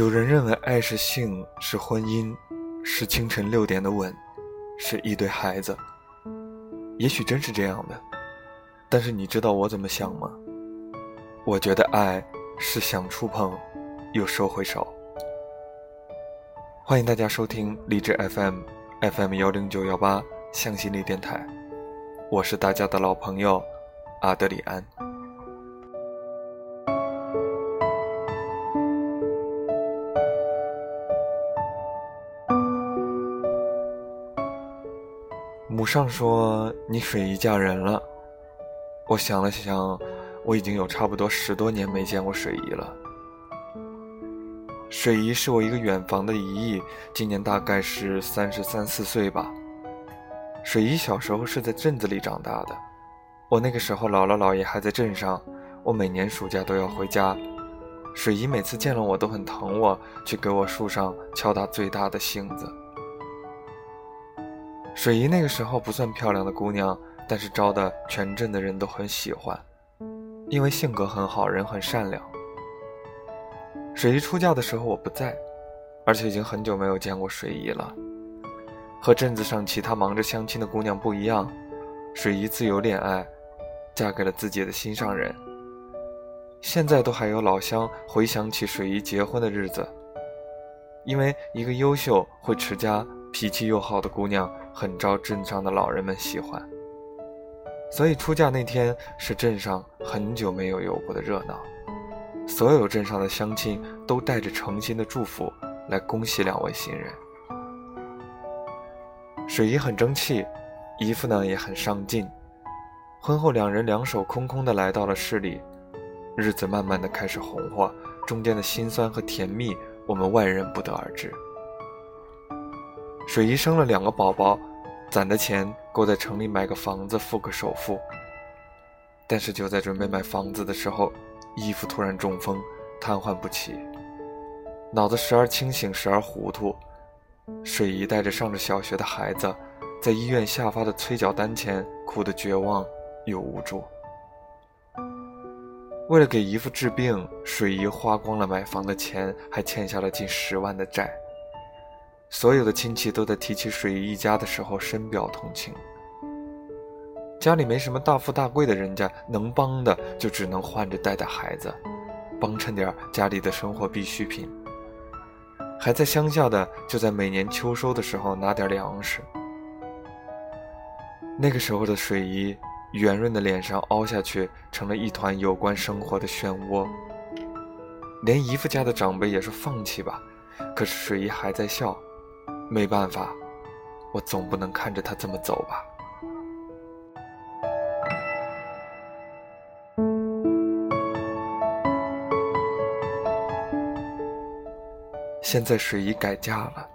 有人认为爱是性，是婚姻，是清晨六点的吻，是一堆孩子。也许真是这样的，但是你知道我怎么想吗？我觉得爱是想触碰，又收回手。欢迎大家收听励志 FM FM 幺零九幺八向心力电台，我是大家的老朋友阿德里安。母上说你水姨嫁人了，我想了想，我已经有差不多十多年没见过水姨了。水姨是我一个远房的姨姨，今年大概是三十三四岁吧。水姨小时候是在镇子里长大的，我那个时候姥姥姥爷还在镇上，我每年暑假都要回家。水姨每次见了我都很疼我，去给我树上敲打最大的杏子。水姨那个时候不算漂亮的姑娘，但是招的全镇的人都很喜欢，因为性格很好，人很善良。水姨出嫁的时候我不在，而且已经很久没有见过水姨了。和镇子上其他忙着相亲的姑娘不一样，水姨自由恋爱，嫁给了自己的心上人。现在都还有老乡回想起水姨结婚的日子，因为一个优秀会持家。脾气又好的姑娘很招镇上的老人们喜欢，所以出嫁那天是镇上很久没有有过的热闹。所有镇上的乡亲都带着诚心的祝福来恭喜两位新人。水姨很争气，姨父呢也很上进。婚后两人两手空空的来到了市里，日子慢慢的开始红火，中间的辛酸和甜蜜，我们外人不得而知。水姨生了两个宝宝，攒的钱够在城里买个房子付个首付。但是就在准备买房子的时候，姨父突然中风，瘫痪不起，脑子时而清醒时而糊涂。水姨带着上着小学的孩子，在医院下发的催缴单前哭得绝望又无助。为了给姨父治病，水姨花光了买房的钱，还欠下了近十万的债。所有的亲戚都在提起水姨一家的时候深表同情。家里没什么大富大贵的人家，能帮的就只能换着带带孩子，帮衬点家里的生活必需品。还在乡下的，就在每年秋收的时候拿点粮食。那个时候的水姨，圆润的脸上凹下去，成了一团有关生活的漩涡。连姨父家的长辈也说放弃吧，可是水姨还在笑。没办法，我总不能看着他这么走吧。现在水姨改嫁了。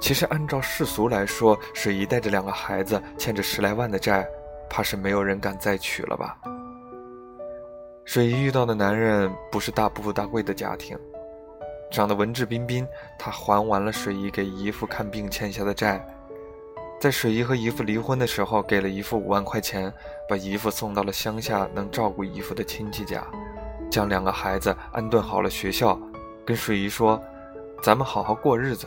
其实按照世俗来说，水姨带着两个孩子，欠着十来万的债，怕是没有人敢再娶了吧。水姨遇到的男人不是大富大贵的家庭。长得文质彬彬，他还完了水姨给姨父看病欠下的债，在水姨和姨父离婚的时候，给了姨父五万块钱，把姨父送到了乡下能照顾姨父的亲戚家，将两个孩子安顿好了学校，跟水姨说：“咱们好好过日子，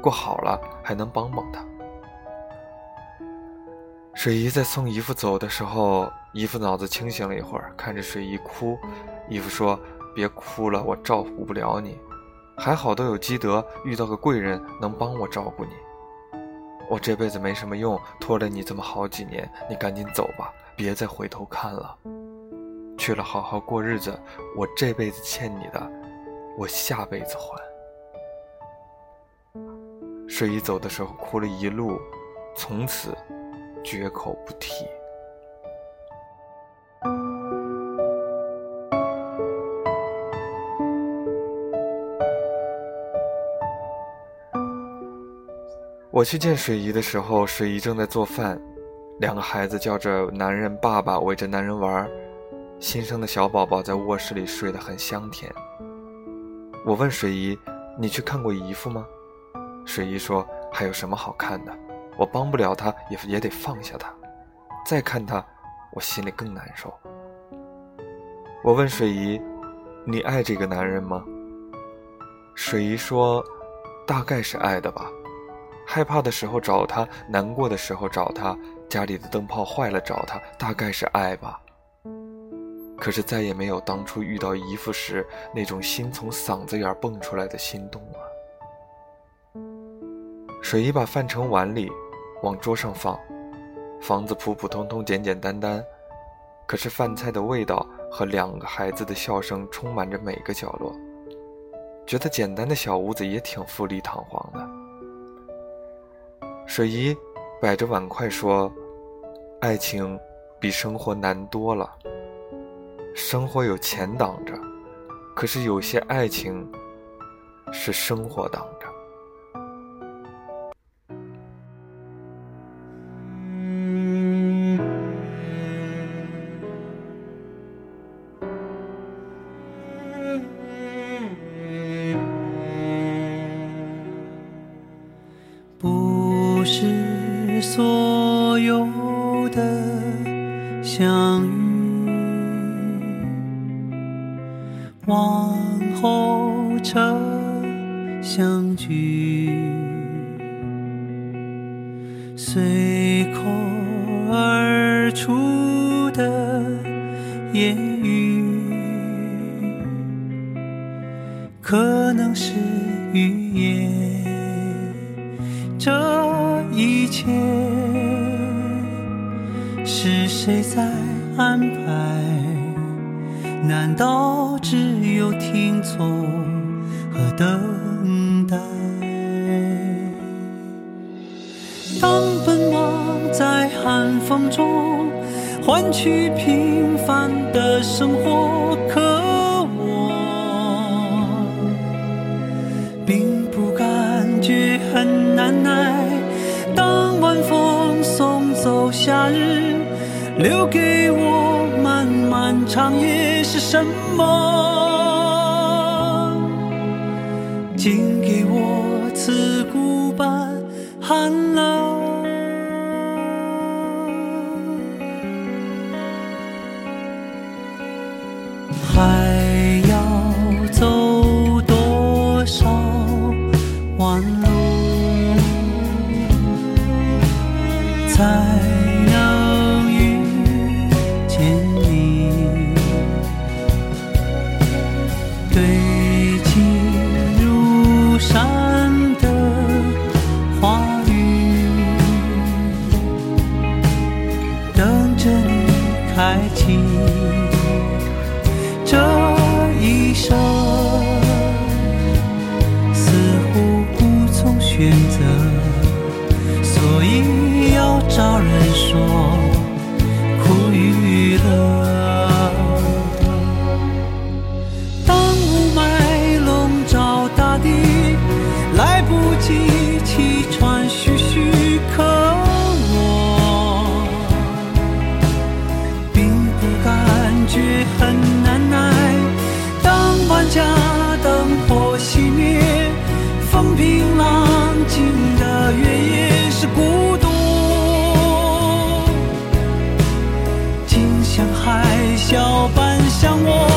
过好了还能帮帮他。”水姨在送姨父走的时候，姨父脑子清醒了一会儿，看着水姨哭，姨父说：“别哭了，我照顾不了你。”还好都有积德，遇到个贵人能帮我照顾你。我这辈子没什么用，拖了你这么好几年，你赶紧走吧，别再回头看了。去了好好过日子，我这辈子欠你的，我下辈子还。睡衣走的时候哭了一路，从此绝口不提。我去见水姨的时候，水姨正在做饭，两个孩子叫着男人爸爸，围着男人玩新生的小宝宝在卧室里睡得很香甜。我问水姨：“你去看过姨父吗？”水姨说：“还有什么好看的？我帮不了他，也也得放下他。再看他，我心里更难受。”我问水姨：“你爱这个男人吗？”水姨说：“大概是爱的吧，害怕的时候找他，难过的时候找他，家里的灯泡坏了找他，大概是爱吧。”可是再也没有当初遇到姨父时那种心从嗓子眼蹦出来的心动了。水姨把饭盛碗里，往桌上放，房子普普通通、简简单单，可是饭菜的味道和两个孩子的笑声充满着每个角落，觉得简单的小屋子也挺富丽堂皇的。水姨摆着碗筷说：“爱情比生活难多了。”生活有钱挡着，可是有些爱情是生活挡着。是所有的相遇。往后车相聚，随口而出的言语，可能是语言。这谁在安排？难道只有听从和等待？当奔忙在寒风中换取平凡的生活，可留给我。漫漫长夜是什么？竟给我刺骨般寒冷。还要走多少弯路？才？着你开启这一生似乎无从选择所以要找人说苦与乐。像我。